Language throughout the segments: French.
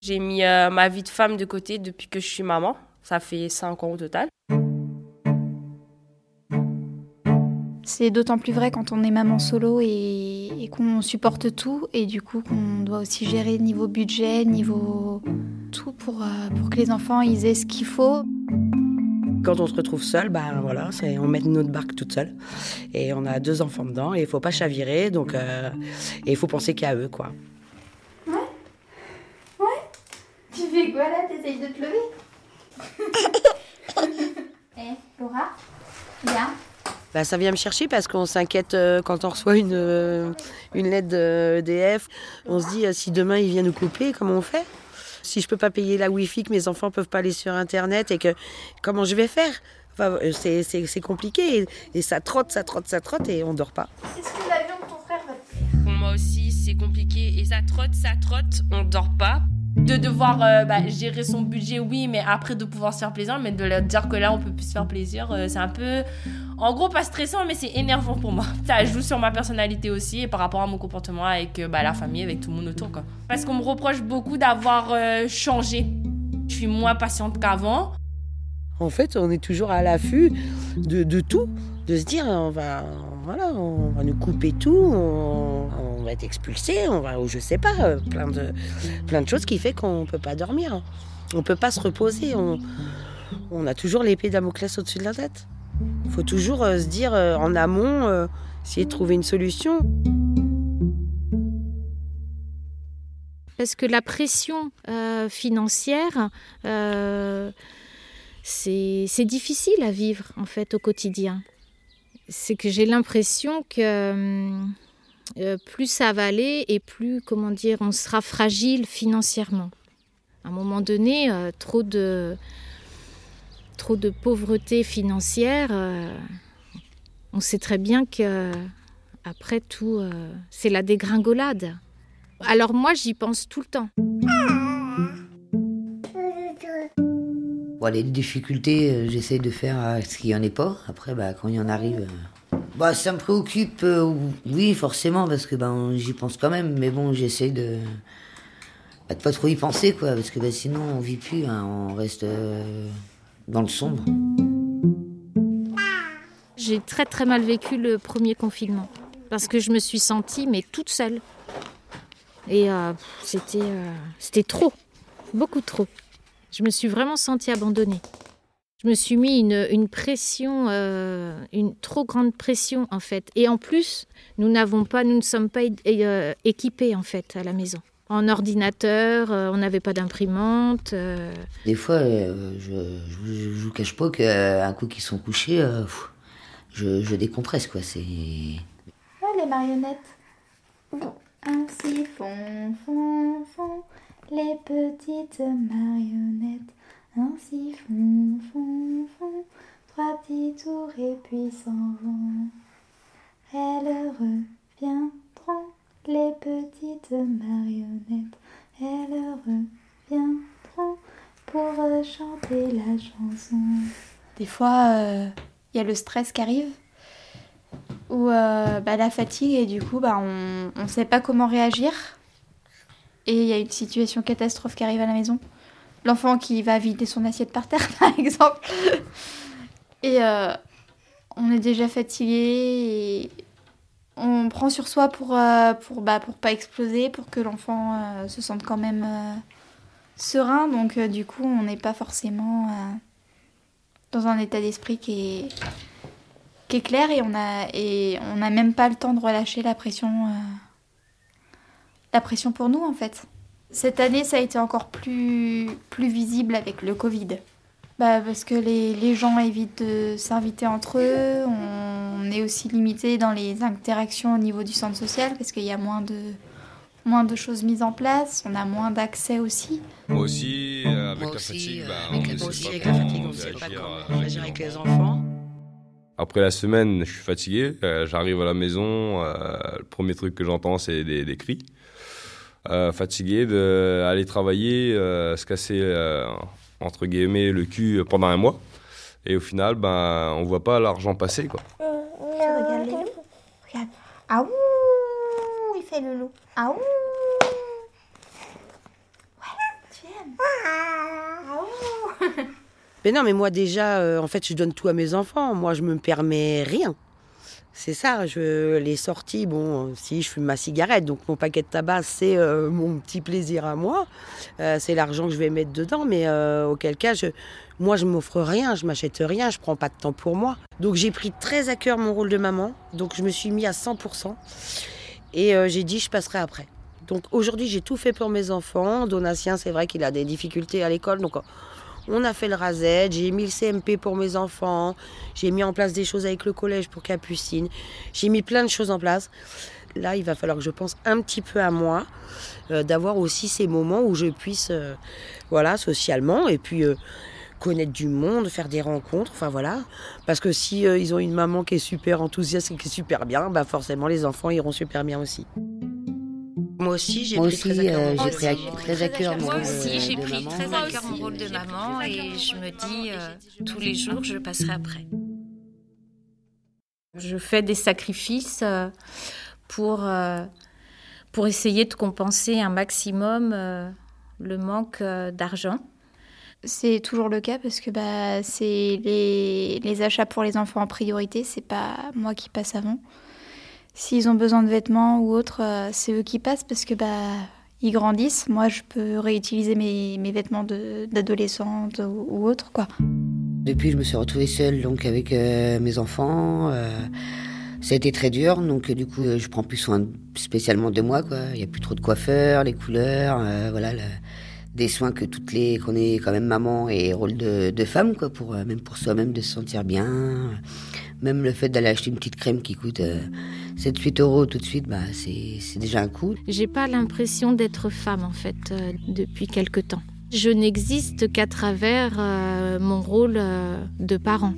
J'ai mis euh, ma vie de femme de côté depuis que je suis maman. Ça fait 5 ans au total. C'est d'autant plus vrai quand on est maman solo et, et qu'on supporte tout et du coup qu'on doit aussi gérer niveau budget, niveau tout pour, euh, pour que les enfants ils aient ce qu'il faut. Quand on se retrouve seul, ben voilà, on met notre barque toute seule et on a deux enfants dedans et il faut pas chavirer donc euh, et il faut penser qu'à eux quoi. Tu fais quoi là T'essayes de te lever Eh, Laura Viens. Bah, ça vient me chercher parce qu'on s'inquiète euh, quand on reçoit une, euh, une lettre de EDF. On se dit euh, si demain il vient nous couper, comment on fait? Si je peux pas payer la Wi-Fi, que mes enfants peuvent pas aller sur Internet et que comment je vais faire? Enfin, euh, c'est- c'est c'est compliqué et, et ça trotte, ça trotte, ça trotte et on dort pas. C'est ce que l'avion de ton frère va te faire. Pour moi aussi, c'est compliqué et ça trotte, ça trotte, on dort pas. De devoir euh, bah, gérer son budget, oui, mais après de pouvoir se faire plaisir, mais de leur dire que là on peut plus se faire plaisir, euh, c'est un peu. En gros, pas stressant, mais c'est énervant pour moi. Ça joue sur ma personnalité aussi et par rapport à mon comportement avec euh, bah, la famille, avec tout le monde autour. Quoi. Parce qu'on me reproche beaucoup d'avoir changé. Je suis moins patiente qu'avant. En fait, on est toujours à l'affût de, de tout, de se dire on va, voilà, on va nous couper tout, être expulsé, on va, ou je sais pas, euh, plein de, plein de choses qui fait qu'on peut pas dormir, on peut pas se reposer, on, a toujours l'épée Damoclès au-dessus de la tête. Il faut toujours euh, se dire euh, en amont, euh, essayer de trouver une solution. Parce que la pression financière, c'est c'est difficile à vivre en fait au quotidien. C'est que j'ai l'impression que euh, plus ça va aller et plus, comment dire, on sera fragile financièrement. À un moment donné, euh, trop de trop de pauvreté financière, euh, on sait très bien que après tout, c'est la dégringolade. Alors moi, j'y pense tout le temps. Bon, les difficultés, j'essaie de faire ce qu'il n'y en ait pas. Après, bah, quand il y en arrive, bah, ça me préoccupe, euh, oui, forcément, parce que ben, j'y pense quand même. Mais bon, j'essaie de bah, de pas trop y penser, quoi, parce que bah, sinon, on vit plus, hein, on reste euh, dans le sombre. J'ai très très mal vécu le premier confinement parce que je me suis sentie mais toute seule. Et euh, c'était c'était trop, beaucoup trop. Je me suis vraiment sentie abandonnée. Je me suis mis une, une pression, euh, une trop grande pression en fait. Et en plus, nous n'avons pas, nous ne sommes pas euh, équipés en fait à la maison. En ordinateur, euh, on n'avait pas d'imprimante. euh, Des fois, euh, je, je, je vous cache pas qu'un coup qu'ils sont couchés, euh, pff, je, je décompresse, quoi. C'est. Ah, les marionnettes. Ainsi font, font, font les petites marionnettes. Ainsi font, font trois petits tours et puis s'en vont. Elles reviendront, les petites marionnettes. Elles reviendront pour chanter la chanson. Des fois, il y a le stress qui arrive ou euh, bah, la fatigue et du coup bah, on ne sait pas comment réagir. Et il y a une situation catastrophe qui arrive à la maison. L'enfant qui va vider son assiette par terre par exemple. Et euh, on est déjà fatigué et on prend sur soi pour, euh, pour, bah, pour pas exploser, pour que l'enfant euh, se sente quand même euh, serein. Donc euh, du coup on n'est pas forcément euh, dans un état d'esprit qui est clair et on a et on n'a même pas le temps de relâcher la pression euh, la pression pour nous en fait. Cette année ça a été encore plus plus visible avec le Covid. Bah, parce que les, les gens évitent de s'inviter entre eux, on est aussi limité dans les interactions au niveau du centre social parce qu'il y a moins de moins de choses mises en place, on a moins d'accès aussi. Moi aussi, euh, avec Moi la fatigue, euh, bah, avec on ne sait pas la comment réagir, avec les enfants. Après la semaine, je suis fatigué. euh, J'arrive à la maison, euh, le premier truc que j'entends, c'est des, des cris. Euh, fatigué d'aller travailler, euh, se casser euh, entre guillemets le cul pendant un mois. Et au final, ben, on voit pas l'argent passer. Quoi. Regarde. Regarde. Ah ouh, le loup. Ah ouh tu aimes. Ah mais non, mais moi déjà, euh, en fait, je donne tout à mes enfants. Moi, je me permets rien. C'est ça, je les sorties, bon, euh, si je fume ma cigarette, donc mon paquet de tabac, c'est euh, mon petit plaisir à moi, c'est l'argent que je vais mettre dedans, mais auquel cas, moi, je m'offre rien, je m'achète rien, je prends pas de temps pour moi. Donc j'ai pris très à cœur mon rôle de maman, donc je me suis mis à 100%. Et euh, j'ai dit, je passerai après. Donc aujourd'hui, j'ai tout fait pour mes enfants. Donatien, c'est vrai qu'il a des difficultés à l'école, donc on a fait le rased, j'ai mis le CMP pour mes enfants, j'ai mis en place des choses avec le collège pour Capucine, j'ai mis plein de choses en place. Là, il va falloir que je pense un petit peu à moi, euh, d'avoir aussi ces moments où je puisse, euh, voilà, socialement, et puis connaître du monde, faire des rencontres, enfin voilà. Parce que si euh, ils ont une maman qui est super enthousiaste et qui est super bien, bah forcément les enfants iront super bien aussi. Moi aussi, j'ai pris aussi, très à cœur euh, très à cœur mon Moi rôle aussi, j'ai de pris maman. très à cœur mon aussi, rôle de maman et je me dis euh, tous les jours, je passerai après. Je fais des sacrifices euh, pour, euh, pour essayer de compenser un maximum le manque d'argent. C'est toujours le cas parce que bah, c'est les, achats pour les enfants en priorité, c'est pas moi qui passe avant. S'ils ont besoin de vêtements ou autre, euh, c'est eux qui passent parce que bah, ils grandissent. Moi, je peux réutiliser mes, mes vêtements d'adolescente ou, autre, quoi. Depuis, je me suis retrouvée seule donc avec euh, mes enfants. euh, ça a été très dur, donc du coup, je prends plus soin spécialement de moi. Il n'y a plus trop de coiffeurs, les couleurs, voilà, des soins que toutes les qu'on est quand même maman et rôle de, femme, quoi, pour euh, même pour soi-même de se sentir bien. Même le fait d'aller acheter une petite crème qui coûte 7-8 euros tout de suite, bah, c'est déjà un coût. J'ai pas l'impression d'être femme en fait euh, depuis quelque temps. Je n'existe qu'à travers euh, mon rôle euh, de parent.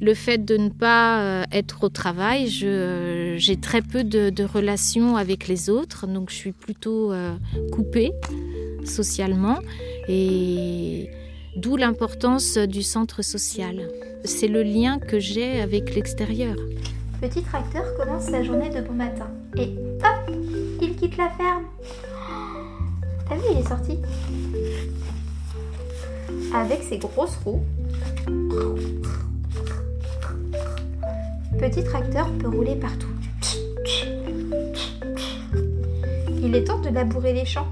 Le fait de ne pas euh, être au travail, j'ai très peu de, relations avec les autres, donc je suis plutôt euh, coupée socialement et d'où l'importance du centre social. C'est le lien que j'ai avec l'extérieur. Petit tracteur commence sa journée de bon matin. Et hop, il quitte la ferme. T'as vu, il est sorti. Avec ses grosses roues. Petit tracteur peut rouler partout. Il est temps de labourer les champs.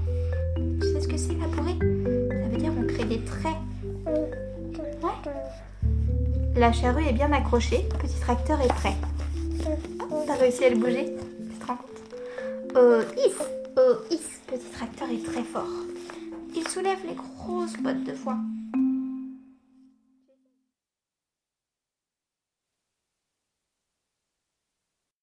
La charrue est bien accrochée, petit tracteur est prêt. T'as réussi à le bouger Tu te rends compte Oh, Petit tracteur est très fort. Il soulève les grosses bottes de foin.